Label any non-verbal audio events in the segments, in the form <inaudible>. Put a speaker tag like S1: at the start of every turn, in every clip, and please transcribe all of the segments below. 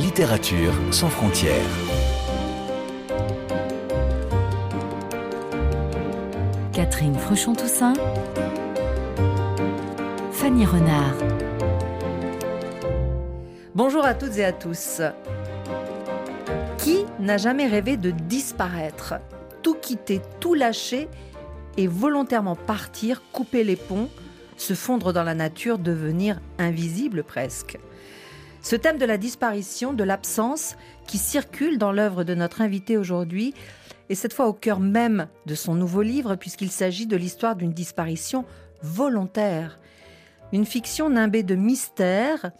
S1: Littérature sans frontières.
S2: Catherine Fruchon-Toussaint. Fanny Renard.
S3: Bonjour à toutes et à tous. Qui n'a jamais rêvé de disparaître? Tout quitter, tout lâcher et volontairement partir, couper les ponts, se fondre dans la nature, devenir invisible presque. Ce thème de la disparition, de l'absence, qui circule dans l'œuvre de notre invité aujourd'hui, est cette fois au cœur même de son nouveau livre, puisqu'il s'agit de l'histoire d'une disparition volontaire. Une fiction nimbée de mystère,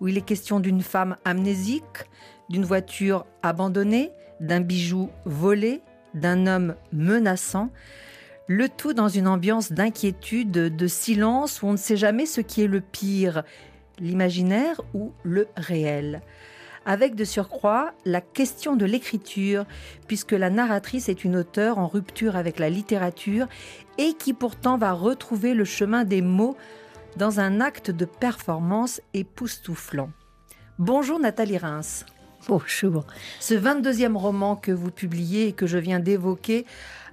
S3: où il est question d'une femme amnésique, d'une voiture abandonnée, d'un bijou volé, d'un homme menaçant, le tout dans une ambiance d'inquiétude, de silence, où on ne sait jamais ce qui est le pire, l'imaginaire ou le réel avec de surcroît la question de l'écriture, puisque la narratrice est une auteure en rupture avec la littérature et qui pourtant va retrouver le chemin des mots dans un acte de performance époustouflant. Bonjour Nathalie Reims.
S4: Bonjour.
S3: Ce 22e roman que vous publiez et que je viens d'évoquer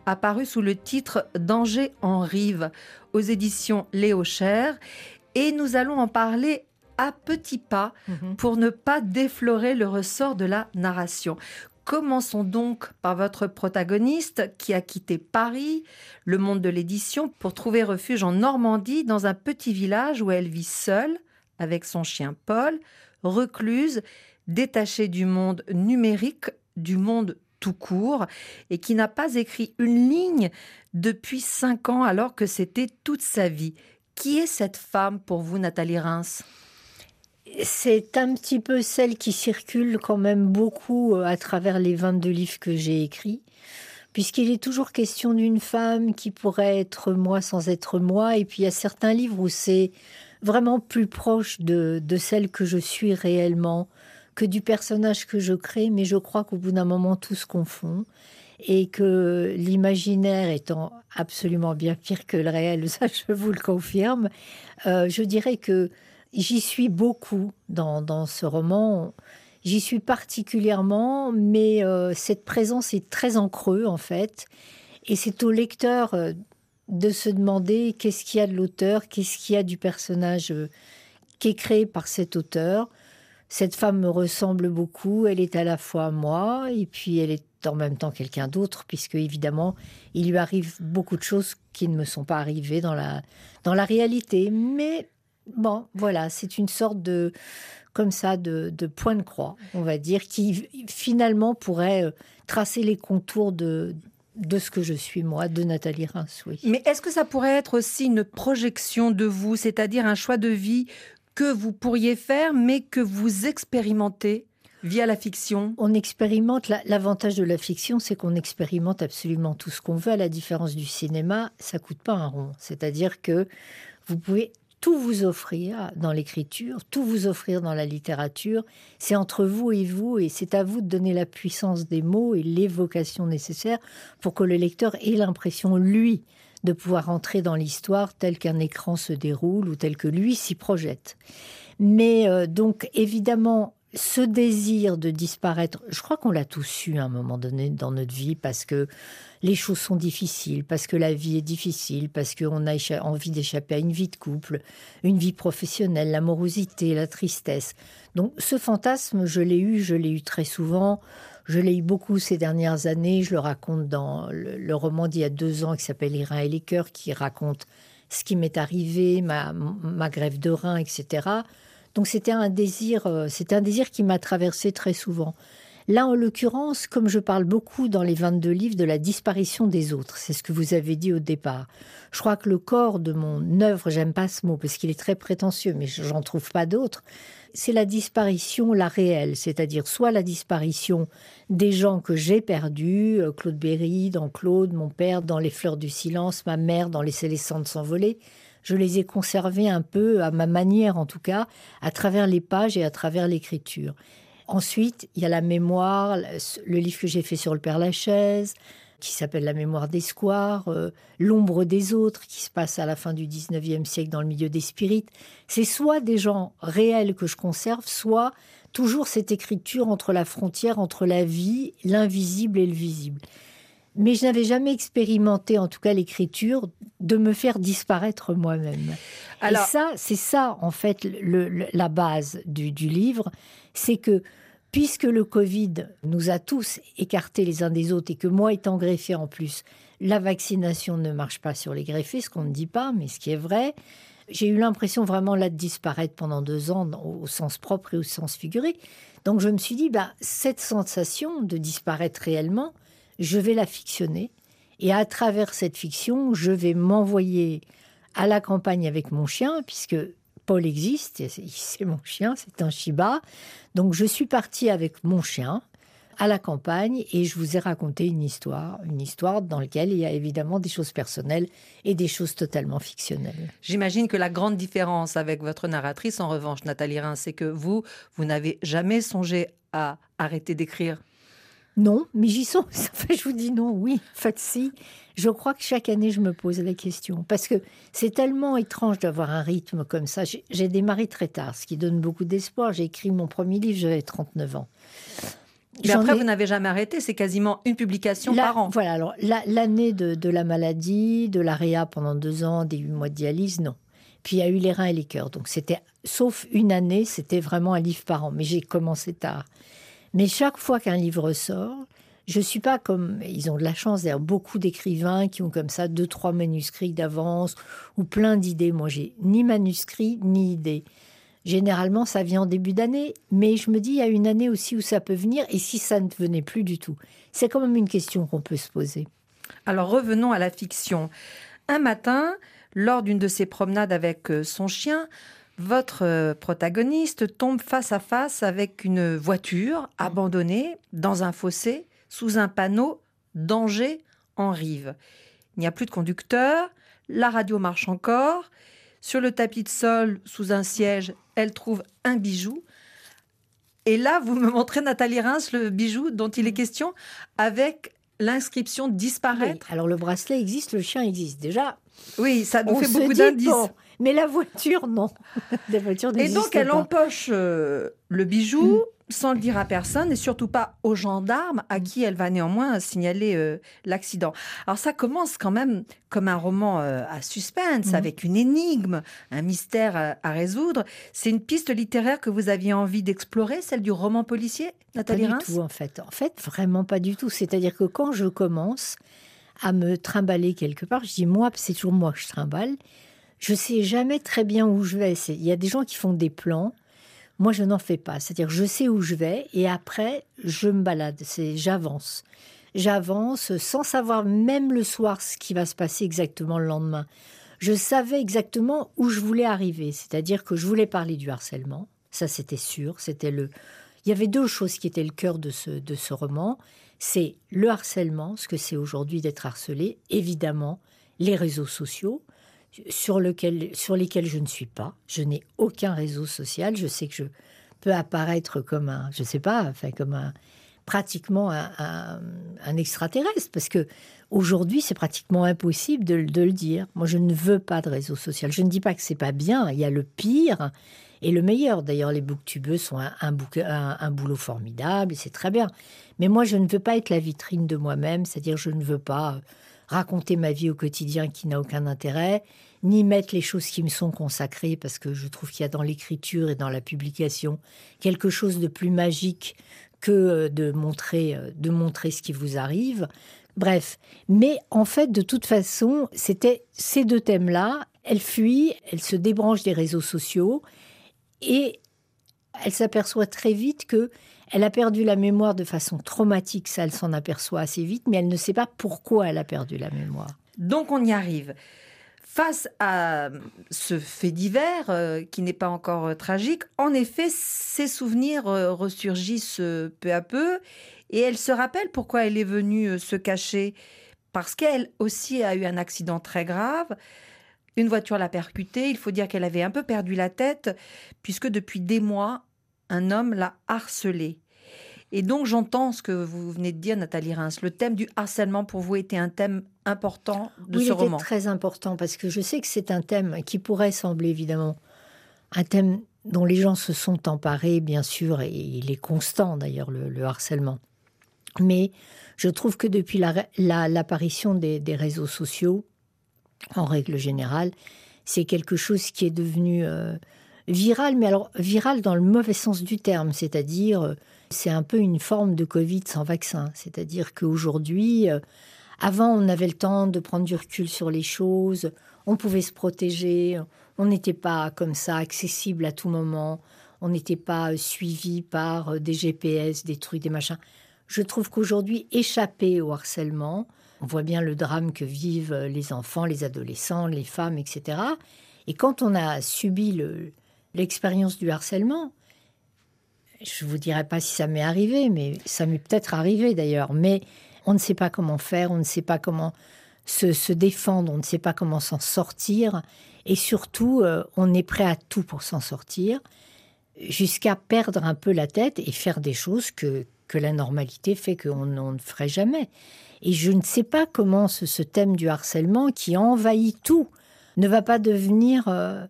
S3: apparu sous le titre Danger en rive aux éditions Léo Cher et nous allons en parler à petits pas mhm. pour ne pas déflorer le ressort de la narration. Commençons donc par votre protagoniste qui a quitté Paris, le monde de l'édition, pour trouver refuge en Normandie dans un petit village où elle vit seule avec son chien Paul, recluse, détachée du monde numérique, du monde tout court, et qui n'a pas écrit une ligne depuis cinq ans alors que c'était toute sa vie. Qui est cette femme pour vous, Nathalie Reims?
S4: C'est un petit peu celle qui circule quand même beaucoup euh, à travers les 22 livres que j'ai écrits, puisqu'il est toujours question d'une femme qui pourrait être moi sans être moi, et puis il y a certains livres où c'est vraiment plus proche de, celle que je suis réellement que du personnage que je crée, mais je crois qu'au bout d'un moment tout se confond. Et que l'imaginaire étant absolument bien pire que le réel, <laughs> ça je vous le confirme, euh, je dirais que J'y suis beaucoup dans, ce roman. J'y suis particulièrement, mais euh, cette présence est très en creux en fait. Et c'est au lecteur euh, de se demander qu'est-ce qu'il y a de l'auteur, qu'est-ce qu'il y a du personnage euh, qui est créé par cet auteur. Cette femme me ressemble beaucoup, elle est à la fois moi et puis elle est en même temps quelqu'un d'autre, puisque évidemment, il lui arrive beaucoup de choses qui ne me sont pas arrivées dans la, dans la réalité. Mais Bon, voilà, c'est une sorte de, comme ça, de, point de croix, on va dire, qui finalement pourrait euh, tracer les contours de, de ce que je suis moi, de Nathalie Reims, oui.
S3: Mais est-ce que ça pourrait être aussi une projection de vous, c'est-à-dire un choix de vie que vous pourriez faire, mais que vous expérimentez via la fiction?
S4: On expérimente, l'avantage de la fiction, c'est qu'on expérimente absolument tout ce qu'on veut, à la différence du cinéma, ça coûte pas un rond. C'est-à-dire que vous pouvez tout vous offrir dans l'écriture, tout vous offrir dans la littérature. C'est entre vous et vous, et c'est à vous de donner la puissance des mots et l'évocation nécessaire pour que le lecteur ait l'impression, lui, de pouvoir entrer dans l'histoire tel qu'un écran se déroule ou tel que lui s'y projette. Mais euh, donc, évidemment, ce désir de disparaître, je crois qu'on l'a tous eu à un moment donné dans notre vie parce que les choses sont difficiles, parce que la vie est difficile, parce qu'on a envie d'échapper à une vie de couple, une vie professionnelle, l'amorosité, la tristesse. Donc ce fantasme, je l'ai eu, je l'ai eu très souvent. Je l'ai eu beaucoup ces dernières années. Je le raconte dans le, roman d'il y a deux ans qui s'appelle Les reins et les cœurs, qui raconte ce qui m'est arrivé, ma, ma grève de reins, etc. Donc c'était un désir, euh, c'était un désir qui m'a traversé très souvent. Là, en l'occurrence, comme je parle beaucoup dans les 22 livres de la disparition des autres, c'est ce que vous avez dit au départ. Je crois que le corps de mon œuvre, j'aime pas ce mot parce qu'il est très prétentieux, mais j'en trouve pas d'autres. C'est la disparition, la réelle, c'est-à-dire soit la disparition des gens que j'ai perdus, euh, Claude Berry dans Claude, mon père dans Les Fleurs du Silence, ma mère dans Laisser les cendres s'envoler, je les ai conservés un peu à ma manière en tout cas, à travers les pages et à travers l'écriture. Ensuite, il y a la mémoire, le livre que j'ai fait sur le Père Lachaise, qui s'appelle La mémoire des squares, euh, L'ombre des autres, qui se passe à la fin du 19e siècle dans le milieu des spirites. C'est soit des gens réels que je conserve, soit toujours cette écriture entre la frontière entre la vie, l'invisible et le visible. Mais je n'avais jamais expérimenté, en tout cas l'écriture, de me faire disparaître moi-même. Alors... Et ça, c'est ça, en fait, la base du, du livre, c'est que puisque le Covid nous a tous écartés les uns des autres et que moi étant greffé en plus, la vaccination ne marche pas sur les greffés, ce qu'on ne dit pas, mais ce qui est vrai, j'ai eu l'impression vraiment là de disparaître pendant deux ans au sens propre et au sens figuré. Donc je me suis dit, bah, cette sensation de disparaître réellement, je vais la fictionner. Et à travers cette fiction, je vais m'envoyer à la campagne avec mon chien, puisque Paul existe, <laughs> c'est mon chien, c'est un Shiba. Donc je suis partie avec mon chien à la campagne et je vous ai raconté une histoire, une histoire dans laquelle il y a évidemment des choses personnelles et des choses totalement fictionnelles.
S3: J'imagine que la grande différence avec votre narratrice, en revanche, Nathalie Rhin, c'est que vous, vous n'avez jamais songé à arrêter d'écrire.
S4: Non, mais j'y songe. <laughs> je vous dis non, oui. En fait, si. Je crois que chaque année, je me pose la question. Parce que c'est tellement étrange d'avoir un rythme comme ça. J'ai démarré très tard, ce qui donne beaucoup d'espoir. J'ai écrit mon premier livre, j'avais 39 ans.
S3: Mais après, vous n'avez jamais arrêté, c'est quasiment une publication par an.
S4: Voilà, alors l'année de, la maladie, de l'AREA pendant deux ans, des huit mois de dialyse, non. Puis il y a eu les reins et les cœurs. Donc c'était, sauf une année, c'était vraiment un livre par an. Mais j'ai commencé tard. Mais chaque fois qu'un livre sort, je suis pas comme ils ont de la chance d'ailleurs beaucoup d'écrivains qui ont comme ça deux trois manuscrits d'avance ou plein d'idées. Moi, j'ai ni manuscrit ni idée. Généralement, ça vient en début d'année, mais je me dis il y a une année aussi où ça peut venir et si ça ne venait plus du tout? C'est quand même une question qu'on peut se poser.
S3: Alors revenons à la fiction. Un matin, lors d'une de ses promenades avec euh, son chien, votre euh, protagoniste tombe face à face avec une voiture abandonnée dans un fossé sous un panneau danger en rive. Il n'y a plus de conducteur, la radio marche encore. Sur le tapis de sol, sous un siège, elle trouve un bijou. Et là, vous me montrez, Nathalie Reims, le bijou dont il est question, avec l'inscription disparaître.
S4: alors le bracelet existe, le chien existe déjà.
S3: Oui, ça nous fait beaucoup d'indices.
S4: Mais la voiture, non. <laughs>
S3: la voiture Et donc, elle empoche euh, le bijou. Mm. sans le dire à personne et surtout pas aux gendarmes à qui elle va néanmoins signaler euh, l'accident. Alors ça commence quand même comme un roman euh, à suspense, mm. avec une énigme, un mystère à, résoudre. C'est une piste littéraire que vous aviez envie d'explorer, celle du roman policier, Nathalie
S4: Pas du tout en fait. En fait, vraiment pas du tout. C'est-à-dire que quand je commence, à me trimballer quelque part. Je dis moi, c'est toujours moi que je trimballe. Je sais jamais très bien où je vais. Il y a des gens qui font des plans. Moi, je n'en fais pas. C'est-à-dire, je sais où je vais et après, je me balade. C'est j'avance. J'avance sans savoir même le soir ce qui va se passer exactement le lendemain. Je savais exactement où je voulais arriver. C'est-à-dire que je voulais parler du harcèlement. Ça, c'était sûr. C'était le. Il y avait deux choses qui étaient le cœur de ce, de ce roman c'est le harcèlement, ce que c'est aujourd'hui d'être harcelé, évidemment, les réseaux sociaux, sur, lesquels je ne suis pas. Je n'ai aucun réseau social. Je sais que je peux apparaître comme un, je sais pas, enfin comme un pratiquement un, extraterrestre, parce que aujourd'hui c'est pratiquement impossible de, le dire. Moi, je ne veux pas de réseau social. Je ne dis pas que c'est pas bien. Il y a le pire et le meilleur. D'ailleurs, les booktubeux sont un, un, boulot formidable, c'est très bien. Mais moi, je ne veux pas être la vitrine de moi-même, c'est-à-dire je ne veux pas raconter ma vie au quotidien qui n'a aucun intérêt, ni mettre les choses qui me sont consacrées, parce que je trouve qu'il y a dans l'écriture et dans la publication quelque chose de plus magique que euh, de montrer, euh, de montrer ce qui vous arrive. Bref, mais en fait, de toute façon, c'était ces deux thèmes-là. Elle fuit, elle se débranche des réseaux sociaux, et elle s'aperçoit très vite que elle a perdu la mémoire de façon traumatique, ça elle s'en aperçoit assez vite, mais elle ne sait pas pourquoi elle a perdu la mémoire.
S3: Donc on y arrive. Face à ce fait divers, euh, qui n'est pas encore euh, tragique, en effet, ses souvenirs euh, ressurgissent peu à peu, et elle se rappelle pourquoi elle est venue se cacher, parce qu'elle aussi a eu un accident très grave. Une voiture l'a percutée. Il faut dire qu'elle avait un peu perdu la tête, puisque depuis des mois, un homme l'a harcelée. Et donc j'entends ce que vous venez de dire, Nathalie Reims. Le thème du harcèlement pour vous était un thème important de
S4: oui,
S3: ce
S4: il
S3: roman.
S4: était très important parce que je sais que c'est un thème qui pourrait sembler évidemment un thème dont les gens se sont emparés, bien sûr, et il est constant d'ailleurs, le, le harcèlement. Mais je trouve que depuis l'apparition la, des, des, réseaux sociaux, en règle générale, c'est quelque chose qui est devenu euh, viral, mais alors viral dans le mauvais sens du terme, c'est-à-dire euh, c'est un peu une forme de Covid sans vaccin, c'est-à-dire qu'aujourd'hui, euh, avant on avait le temps de prendre du recul sur les choses, on pouvait se protéger, on n'était pas comme ça accessible à tout moment, on n'était pas suivi par des GPS, des trucs, des machins. Je trouve qu'aujourd'hui, échapper au harcèlement, on voit bien le drame que vivent les enfants, les adolescents, les femmes, etc. Et quand on a subi l'expérience du harcèlement, je ne vous dirai pas si ça m'est arrivé, mais ça m'est peut-être arrivé d'ailleurs, mais on ne sait pas comment faire, on ne sait pas comment se, défendre, on ne sait pas comment s'en sortir, et surtout, euh, on est prêt à tout pour s'en sortir, jusqu'à perdre un peu la tête et faire des choses que, que la normalité fait qu'on ne ferait jamais. Et je ne sais pas comment ce, ce, thème du harcèlement qui envahit tout ne va pas devenir euh,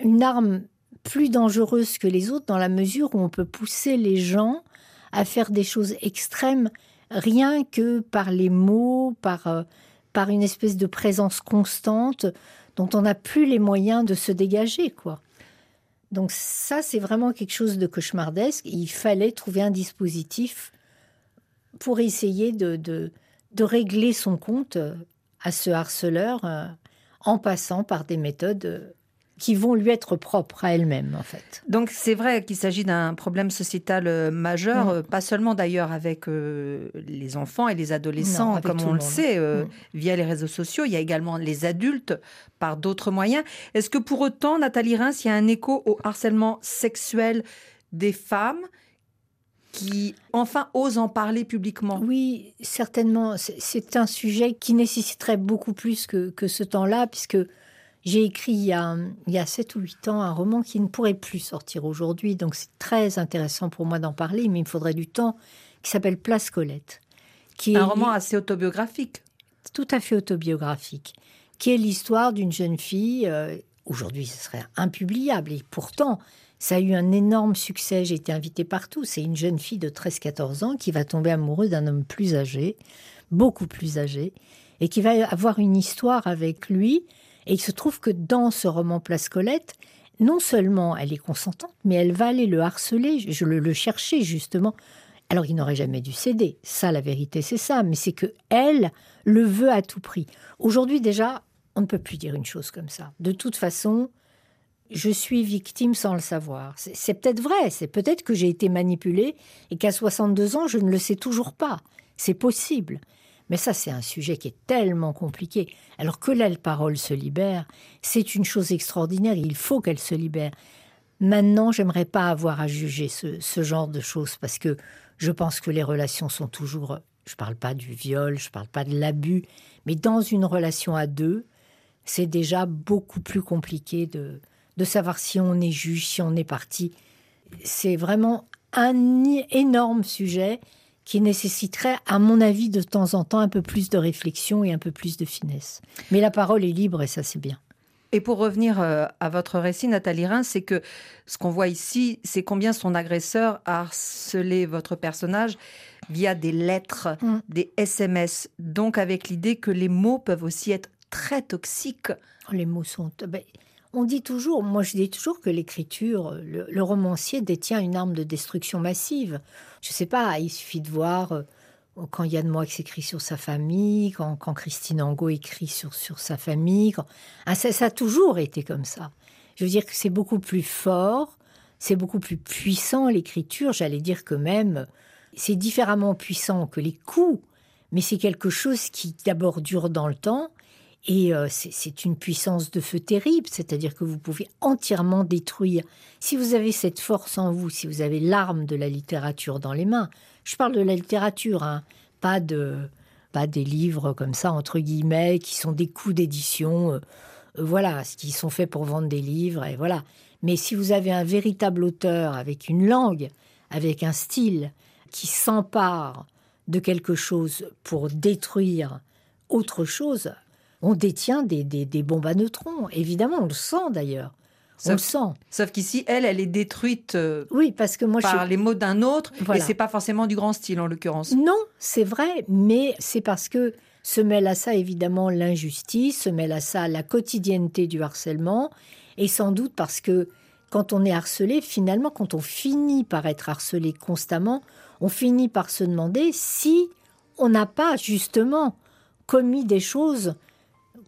S4: une arme plus dangereuse que les autres dans la mesure où on peut pousser les gens à faire des choses extrêmes rien que par les mots, par, euh, par une espèce de présence constante dont on n'a plus les moyens de se dégager, quoi. Donc ça, c'est vraiment quelque chose de cauchemardesque. Il fallait trouver un dispositif pour essayer de, de, de régler son compte à ce harceleur euh, en passant par des méthodes qui vont lui être propres à elle-même, en fait.
S3: Donc c'est vrai qu'il s'agit d'un problème sociétal euh, majeur, mmh. pas seulement d'ailleurs avec euh, les enfants et les adolescents,
S4: Non,
S3: comme on
S4: le
S3: sait, euh,
S4: Mm.
S3: via les réseaux sociaux, il y a également les adultes par d'autres moyens. Est-ce que pour autant, Nathalie Reims, il y a un écho au harcèlement sexuel des femmes qui enfin osent en parler publiquement?
S4: Oui, certainement. C'est- C'est un sujet qui nécessiterait beaucoup plus que, que ce temps-là, puisque j'ai écrit il y, a, il y a 7 ou 8 ans un roman qui ne pourrait plus sortir aujourd'hui. Donc c'est très intéressant pour moi d'en parler, mais il me faudrait du temps, qui s'appelle Place Colette. Qui
S3: Un
S4: est
S3: roman assez autobiographique.
S4: tout à fait autobiographique, qui est l'histoire d'une jeune fille. euh, Aujourd'hui, ce serait impubliable. Et pourtant, ça a eu un énorme succès. J'ai été invitée partout. C'est une jeune fille de 13-14 ans qui va tomber amoureuse d'un homme plus âgé, beaucoup plus âgé, et qui va avoir une histoire avec lui. Et il se trouve que dans ce roman Place Colette, non seulement elle est consentante, mais elle va aller le harceler, je le, le chercher justement. Alors il n'aurait jamais dû céder. Ça, la vérité, c'est ça. Mais c'est que elle le veut à tout prix. Aujourd'hui déjà, on ne peut plus dire une chose comme ça. De toute façon, je suis victime sans le savoir. C'est c'est peut-être vrai. C'est peut-être que j'ai été manipulée et qu'à 62 ans, je ne le sais toujours pas. C'est possible. Mais ça, c'est un sujet qui est tellement compliqué. Alors que la parole se libère, c'est une chose extraordinaire. Il faut qu'elle se libère. Maintenant, j'aimerais pas avoir à juger ce, genre de choses parce que je pense que les relations sont toujours. Je parle pas du viol, je parle pas de l'abus, mais dans une relation à deux, c'est déjà beaucoup plus compliqué de, de savoir si on est juge, si on est parti. C'est vraiment un énorme sujet qui nécessiterait, à mon avis, de temps en temps un peu plus de réflexion et un peu plus de finesse. Mais la parole est libre et ça, c'est bien.
S3: Et pour revenir euh, à votre récit, Nathalie Rhin, c'est que ce qu'on voit ici, c'est combien son agresseur a harcelé votre personnage via des lettres, mm. des SMS, donc avec l'idée que les mots peuvent aussi être très toxiques.
S4: Oh, les mots sont... On dit toujours, moi je dis toujours que l'écriture, le, le, romancier détient une arme de destruction massive. Je ne sais pas, il suffit de voir euh, quand Yann Moix écrit sur sa famille, quand, Christine Angot écrit sur, sur sa famille. Ah, ça, ça, a toujours été comme ça. Je veux dire que c'est beaucoup plus fort, c'est beaucoup plus puissant l'écriture. J'allais dire que même c'est différemment puissant que les coups, mais c'est quelque chose qui d'abord dure dans le temps. Et euh, c'est une puissance de feu terrible, c'est-à-dire que vous pouvez entièrement détruire. Si vous avez cette force en vous, si vous avez l'arme de la littérature dans les mains, je parle de la littérature, hein, pas de pas des livres comme ça entre guillemets qui sont des coups d'édition, euh, euh, voilà, qui sont faits pour vendre des livres et voilà. Mais si vous avez un véritable auteur avec une langue, avec un style, qui s'empare de quelque chose pour détruire autre chose, on détient des, des, bombes à neutrons. Évidemment, on le sent d'ailleurs. On le sent.
S3: Sauf qu'ici, elle, elle est détruite euh,
S4: oui, parce que moi,
S3: par les mots d'un autre. Et c'est pas forcément du grand style, en l'occurrence.
S4: Non, c'est vrai, mais c'est parce que se mêle à ça, évidemment, l'injustice, se mêle à ça la quotidienneté du harcèlement, et sans doute parce que quand on est harcelé, finalement, quand on finit par être harcelé constamment, on finit par se demander si on n'a pas justement commis des choses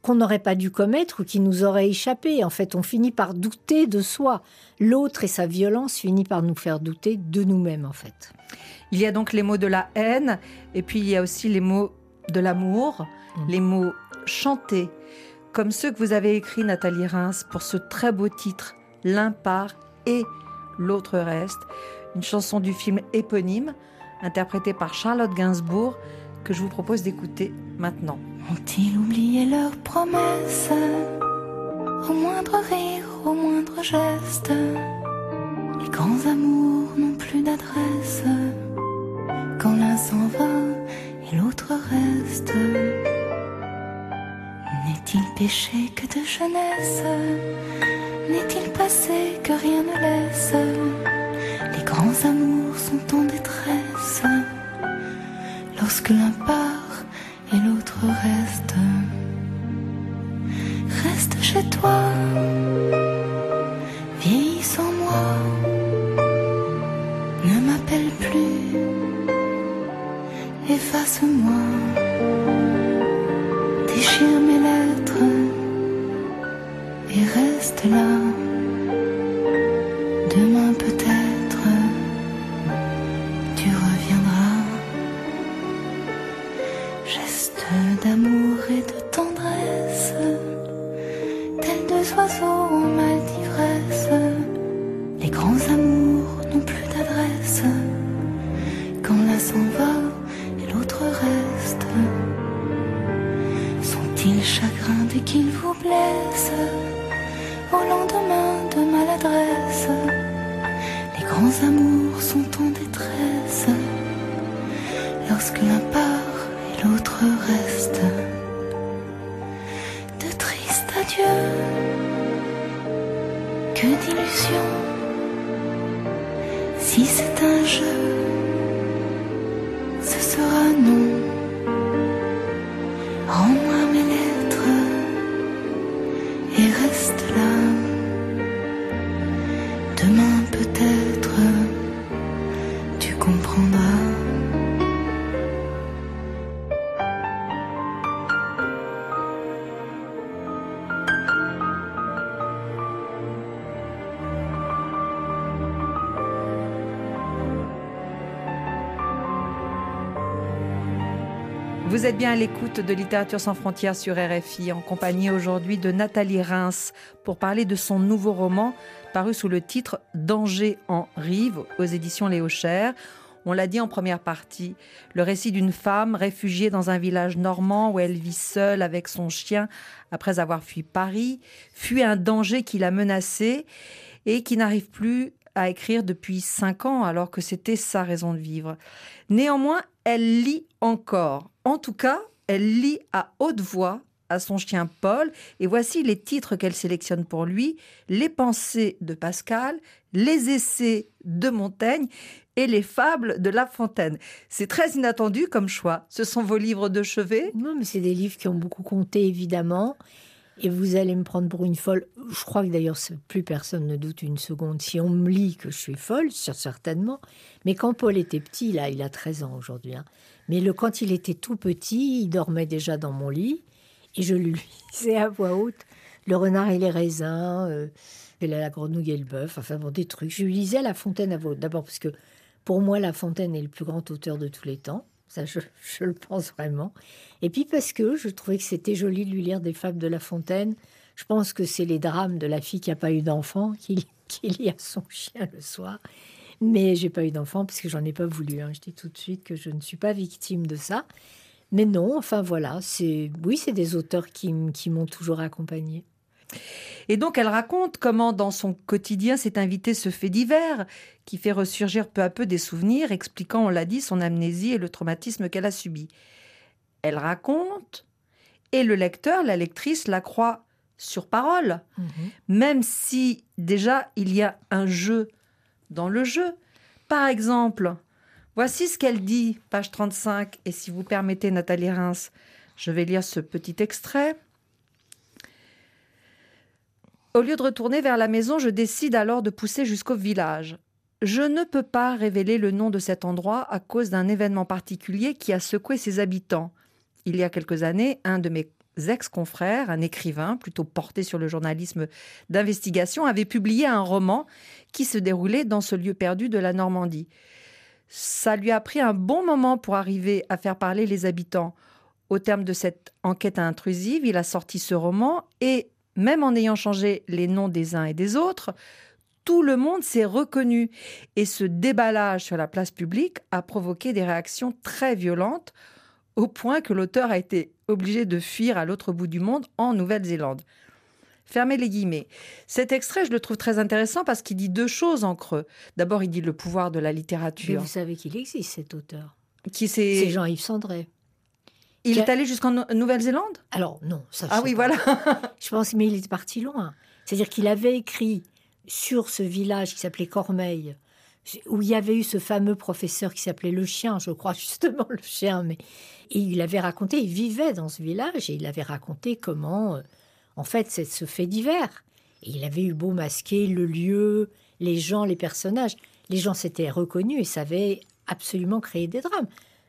S4: qu'on n'aurait pas dû commettre ou qui nous auraient échappé. En fait, on finit par douter de soi. L'autre et sa violence finit par nous faire douter de nous-mêmes, en fait.
S3: Il y a donc les mots de la haine, et puis il y a aussi les mots de l'amour, mm. les mots chantés, comme ceux que vous avez écrits, Nathalie Reims, pour ce très beau titre, L'un part et l'autre reste, une chanson du film éponyme, interprétée par Charlotte Gainsbourg, que je vous propose d'écouter maintenant.
S5: Ont-ils oublié leurs promesses? Au moindre rire, au moindre geste Les grands amours n'ont plus d'adresse. Quand l'un s'en va et l'autre reste N'est-il péché que de jeunesse? N'est-il passé que rien ne laisse? Les grands amours sont en détresse Lorsque l'un part et l'autre reste. Reste chez toi, vieillis sans moi, ne m'appelle plus, efface-moi, déchire mes lettres. Et reste là. Amours sont en détresse, lorsque l'un part l'autre reste. De tristes adieux, que d'illusions. Si c'est un jeu,
S3: bien à l'écoute de Littérature sans frontières sur RFI, en compagnie aujourd'hui de Nathalie Reims, pour parler de son nouveau roman, paru sous le titre Danger en rive, aux éditions Léo Cher. On l'a dit en première partie, le récit d'une femme réfugiée dans un village normand où elle vit seule avec son chien après avoir fui Paris, fuit un danger qui l'a menacée et qui n'arrive plus à écrire depuis cinq ans alors que c'était sa raison de vivre. Néanmoins, elle lit encore. En tout cas, elle lit à haute voix à son chien Paul, et voici les titres qu'elle sélectionne pour lui, Les pensées de Pascal, Les essais de Montaigne et Les fables de La Fontaine. C'est très inattendu comme choix. Ce sont vos livres de chevet?
S4: Non, mais c'est des livres qui ont beaucoup compté, évidemment. Et vous allez me prendre pour une folle. Je crois que d'ailleurs, plus personne ne doute une seconde. Si on me lit que je suis folle, certainement. Mais quand Paul était petit, là, il a 13 ans aujourd'hui. Hein. Mais le, quand il était tout petit, il dormait déjà dans mon lit. Et je lui <laughs> lisais à voix haute Le renard et les raisins, euh, et la grenouille et le bœuf, enfin bon, des trucs. Je lui lisais La Fontaine à voix haute. D'abord parce que pour moi, La Fontaine est le plus grand auteur de tous les temps. Je, le pense vraiment. Et puis parce que je trouvais que c'était joli de lui lire des fables de La Fontaine. Je pense que c'est les drames de la fille qui n'a pas eu d'enfant qui, <laughs> qui, lit à son chien le soir. Mais j'ai pas eu d'enfant parce que j'en ai pas voulu. Hein. Je dis tout de suite que je ne suis pas victime de ça. Mais non, enfin voilà, c'est oui, c'est des auteurs qui, qui m'ont toujours accompagnée.
S3: Et donc elle raconte comment dans son quotidien s'est invité ce fait divers qui fait ressurgir peu à peu des souvenirs expliquant, on l'a dit, son amnésie et le traumatisme qu'elle a subi. Elle raconte et le lecteur, la lectrice la croit sur parole,
S4: Mhm.
S3: même si déjà il y a un jeu dans le jeu. Par exemple, voici ce qu'elle dit, page 35, et si vous permettez Nathalie Reims, je vais lire ce petit extrait. Au lieu de retourner vers la maison, je décide alors de pousser jusqu'au village. Je ne peux pas révéler le nom de cet endroit à cause d'un événement particulier qui a secoué ses habitants. Il y a quelques années, un de mes ex-confrères, un écrivain plutôt porté sur le journalisme d'investigation, avait publié un roman qui se déroulait dans ce lieu perdu de la Normandie. Ça lui a pris un bon moment pour arriver à faire parler les habitants. Au terme de cette enquête intrusive, il a sorti ce roman et, même en ayant changé les noms des uns et des autres, tout le monde s'est reconnu. Et ce déballage sur la place publique a provoqué des réactions très violentes, au point que l'auteur a été obligé de fuir à l'autre bout du monde, en Nouvelle-Zélande. Fermez les guillemets. Cet extrait, je le trouve très intéressant parce qu'il dit deux choses en creux. D'abord, il dit le pouvoir de la
S4: Mais
S3: littérature.
S4: vous savez qu'il existe cet auteur.
S3: Qui
S4: C'est. Jean-Yves Sandré.
S3: Il est allé jusqu'en No- Nouvelle-Zélande?
S4: Alors non, ça.
S3: Ah oui,
S4: pas.
S3: voilà. <laughs>
S4: Je pense, mais il est parti loin. C'est-à-dire qu'il avait écrit sur ce village qui s'appelait Cormeil, où il y avait eu ce fameux professeur qui s'appelait le chien, je crois <laughs> justement le chien, mais et il avait raconté, il vivait dans ce village et il avait raconté comment, euh, en fait, c'est ce fait divers. Et il avait eu beau masquer le lieu, les gens, les personnages. Les gens s'étaient reconnus et savaient absolument créer des drames.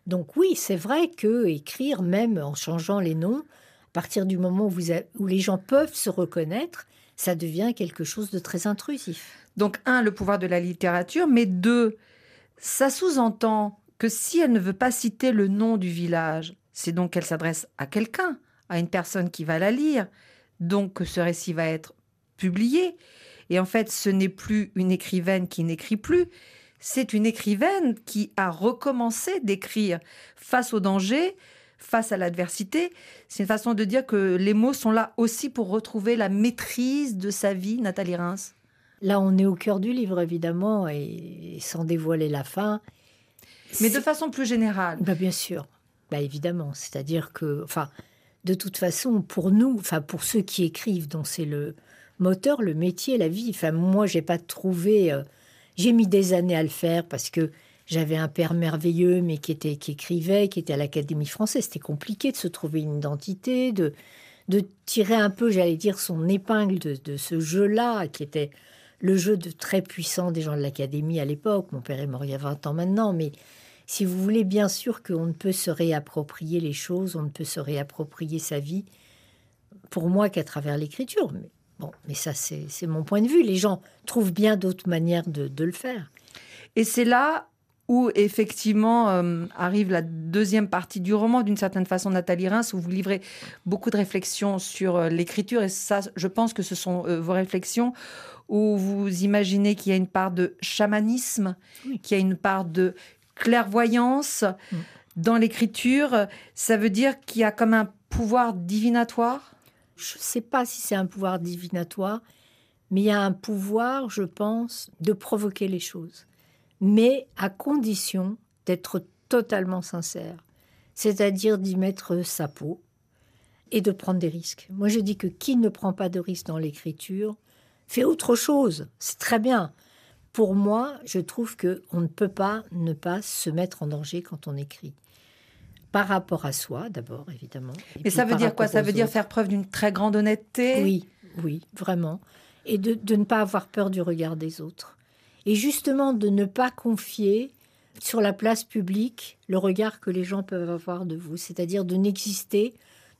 S4: Donc oui, c'est vrai que écrire, même en changeant les noms, à partir du moment où, où les gens peuvent se reconnaître, ça devient quelque chose de très intrusif.
S3: Donc, un, le pouvoir de la littérature, mais deux, ça sous-entend que si elle ne veut pas citer le nom du village, c'est donc qu'elle s'adresse à quelqu'un, à une personne qui va la lire, donc que ce récit va être publié. Et en fait, ce n'est plus une écrivaine qui n'écrit plus, c'est une écrivaine qui a recommencé d'écrire face au danger, face à l'adversité. C'est une façon de dire que les mots sont là aussi pour retrouver la maîtrise de sa vie, Nathalie Reims.
S4: Là, on est au cœur du livre, évidemment, et, sans dévoiler la fin.
S3: Mais de façon plus générale.
S4: Bah, bien sûr, bah, évidemment. C'est-à-dire que, enfin, de toute façon, pour nous, enfin, pour ceux qui écrivent, dont c'est le moteur, le métier, la vie. Enfin, moi, j'ai pas trouvé. euh, j'ai mis des années à le faire parce que j'avais un père merveilleux, mais qui était qui écrivait, qui était à l'Académie française. C'était compliqué de se trouver une identité, de de tirer un peu, j'allais dire, son épingle de, ce jeu-là, qui était le jeu de très puissant des gens de l'Académie à l'époque. Mon père est mort il y a 20 ans maintenant, mais si vous voulez, bien sûr qu'on ne peut se réapproprier les choses, on ne peut se réapproprier sa vie, pour moi, qu'à travers l'écriture. Bon, mais ça, c'est mon point de vue. Les gens trouvent bien d'autres manières de, de le faire.
S3: Et c'est là où effectivement euh, arrive la deuxième partie du roman, d'une certaine façon, Nathalie Reims, où vous livrez beaucoup de réflexions sur euh, l'écriture. Et ça, je pense que ce sont euh, vos réflexions où vous imaginez qu'il y a une part de chamanisme,
S4: Oui.
S3: qu'il y a une part de clairvoyance
S4: Mm.
S3: dans l'écriture. Ça veut dire qu'il y a comme un pouvoir divinatoire
S4: Je ne sais pas si c'est un pouvoir divinatoire, mais il y a un pouvoir, je pense, de provoquer les choses. Mais à condition d'être totalement sincère, c'est-à-dire d'y mettre sa peau et de prendre des risques. Moi, je dis que qui ne prend pas de risques dans l'écriture fait autre chose. C'est très bien. Pour moi, je trouve que on ne peut pas ne pas se mettre en danger quand on écrit. Par rapport à soi, d'abord, évidemment.
S3: Mais ça veut dire quoi? Ça veut dire
S4: autres.
S3: faire preuve d'une très grande honnêteté?
S4: Oui, oui, vraiment. Et de, de ne pas avoir peur du regard des autres. Et justement de ne pas confier sur la place publique le regard que les gens peuvent avoir de vous. C'est-à-dire de n'exister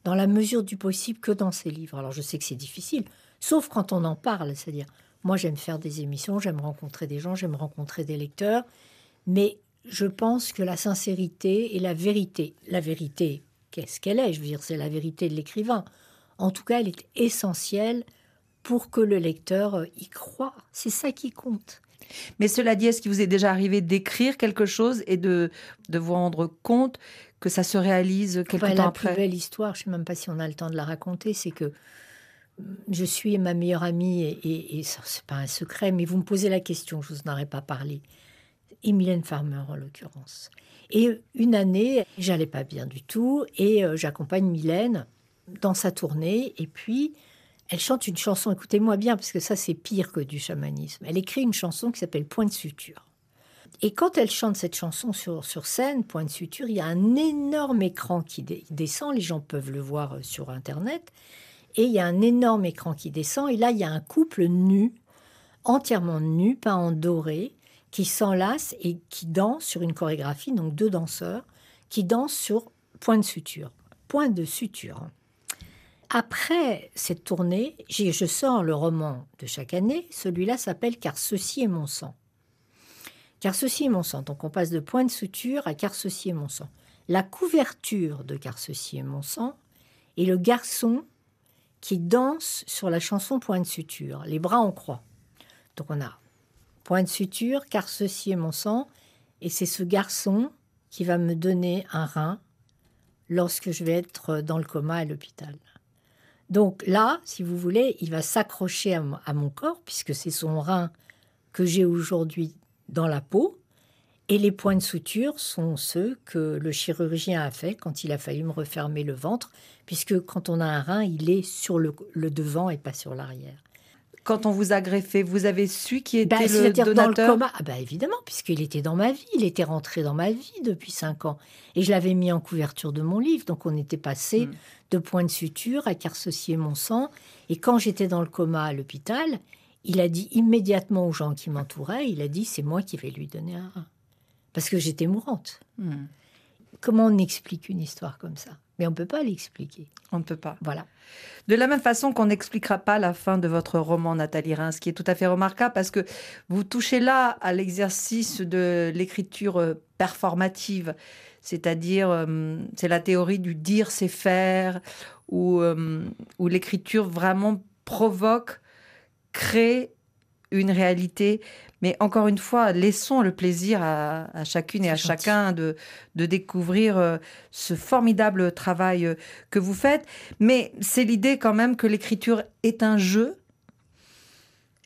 S4: dans la mesure du possible que dans ces livres. Alors je sais que c'est difficile, sauf quand on en parle. C'est-à-dire, moi j'aime faire des émissions, j'aime rencontrer des gens, j'aime rencontrer des lecteurs. Mais je pense que la sincérité et la vérité, la vérité, qu'est-ce qu'elle est? Je veux dire, c'est la vérité de l'écrivain. En tout cas, elle est essentielle pour que le lecteur euh, y croit. C'est ça qui compte.
S3: Mais cela dit, est-ce qu'il vous est déjà arrivé d'écrire quelque chose et de, de vous rendre compte que ça se réalise quelque temps
S4: la plus
S3: après
S4: belle histoire, je ne sais même pas si on a le temps de la raconter, c'est que je suis ma meilleure amie, et, et, ça, c'est pas un secret, mais vous me posez la question, je vous en aurais pas parlé. Et Mylène Farmer, en l'occurrence. Et une année, j'allais pas bien du tout, et euh, j'accompagne Mylène dans sa tournée, et puis elle chante une chanson, écoutez-moi bien, parce que ça c'est pire que du chamanisme. Elle écrit une chanson qui s'appelle Point de suture. Et quand elle chante cette chanson sur, sur scène, Point de suture, il y a un énorme écran qui descend, les gens peuvent le voir euh, sur Internet, et il y a un énorme écran qui descend, et là il y a un couple nu, entièrement nu, pas en doré, qui s'enlace et qui danse sur une chorégraphie, donc deux danseurs, qui dansent sur Point de suture. Point de suture. Après cette tournée, je sors le roman de chaque année. Celui-là s'appelle Car ceci est mon sang. Car ceci est mon sang. Donc on passe de point de suture à Car ceci est mon sang. La couverture de Car ceci est mon sang est le garçon qui danse sur la chanson Point de suture, les bras en croix. Donc on a Point de suture, Car ceci est mon sang, et c'est ce garçon qui va me donner un rein lorsque je vais être dans le coma à l'hôpital. Donc là, si vous voulez, il va s'accrocher à, mon corps, puisque c'est son rein que j'ai aujourd'hui dans la peau. Et les points de suture sont ceux que le chirurgien a fait quand il a fallu me refermer le ventre, puisque quand on a un rein, il est sur le, devant et pas sur l'arrière.
S3: Quand on vous a greffé, vous avez su qui était bah, le donateur
S4: dans le coma. Ah bah évidemment, puisqu'il était dans ma vie, il était rentré dans ma vie depuis cinq ans. Et je l'avais mis en couverture de mon livre, donc on était passé hmm de points de suture à carcecier mon sang. Et quand j'étais dans le coma à l'hôpital, il a dit immédiatement aux gens qui m'entouraient, il a dit c'est moi qui vais lui donner un rein. Parce que j'étais mourante. Hmm. Comment on explique une histoire comme ça? Mais on ne peut pas l'expliquer.
S3: On ne peut pas.
S4: Voilà.
S3: De la même façon qu'on n'expliquera pas la fin de votre roman, Nathalie Reims, qui est tout à fait remarquable parce que vous touchez là à l'exercice de l'écriture euh, performative c'est-à-dire euh, c'est la théorie du dire c'est faire, où, euh, où l'écriture vraiment provoque, crée une réalité. Mais encore une fois, laissons le plaisir à, chacune et à chacun de, de découvrir euh, ce formidable travail que vous faites. Mais c'est l'idée quand même que l'écriture est un jeu.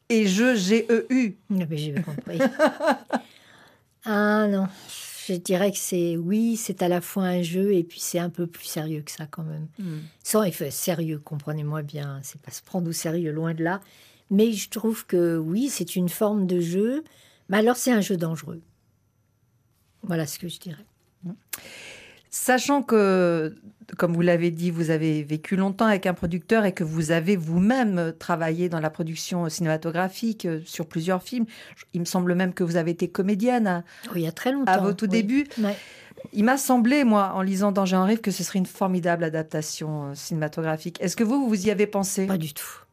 S3: Et jeu, G-E-U.
S4: J'ai compris. <laughs> ah non, je dirais que c'est, oui, c'est à la fois un jeu et puis c'est un peu plus sérieux que ça quand même. Hmm. Sans effet sérieux, comprenez-moi bien, c'est pas se prendre au sérieux, loin de là. Mais je trouve que oui, c'est une forme de jeu, mais alors c'est un jeu dangereux. Voilà ce que je dirais.
S3: Sachant que, comme vous l'avez dit, vous avez vécu longtemps avec un producteur et que vous avez vous-même travaillé dans la production cinématographique euh, sur plusieurs films, il me semble même que vous avez été comédienne à,
S4: il y a très longtemps,
S3: à vos tout débuts. Il m'a semblé, moi, en lisant Danger en rêve, que ce serait une formidable adaptation euh, cinématographique. Est-ce que vous, vous y avez pensé?
S4: Pas du tout.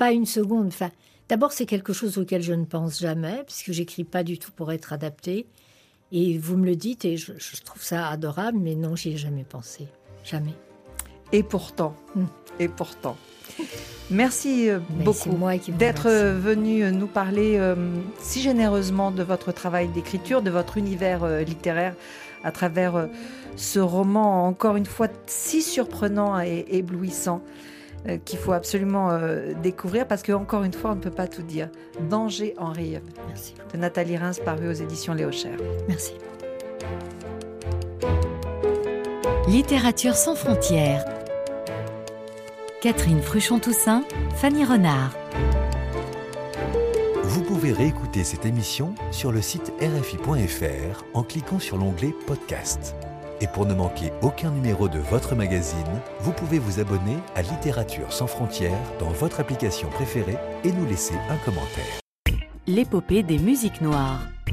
S4: Pas une seconde. Enfin, D'abord, c'est quelque chose auquel je ne pense jamais, puisque j'écris pas du tout pour être adapté. Et vous me le dites et je, trouve ça adorable, mais non, j'y ai jamais pensé. Jamais.
S3: Et pourtant, hmm. et pourtant. Merci euh, beaucoup d'être euh, venu euh, nous parler si généreusement de votre travail d'écriture, de votre univers littéraire à travers ce roman, encore une fois, si surprenant et éblouissant. Euh, qu'il faut absolument euh, découvrir parce que encore une fois, on ne peut pas tout dire. Danger en rire.
S4: Merci.
S3: De Nathalie Reims, paru aux éditions Léo Cher.
S4: Merci.
S2: Littérature sans frontières. Catherine Fruchon-Toussaint, Fanny Renard.
S1: Vous pouvez réécouter cette émission sur le site rfi.fr en cliquant sur l'onglet Podcast. Et pour ne manquer aucun numéro de votre magazine, vous pouvez vous abonner à Littérature sans frontières dans votre application préférée et nous laisser un commentaire.
S2: L'épopée des musiques noires.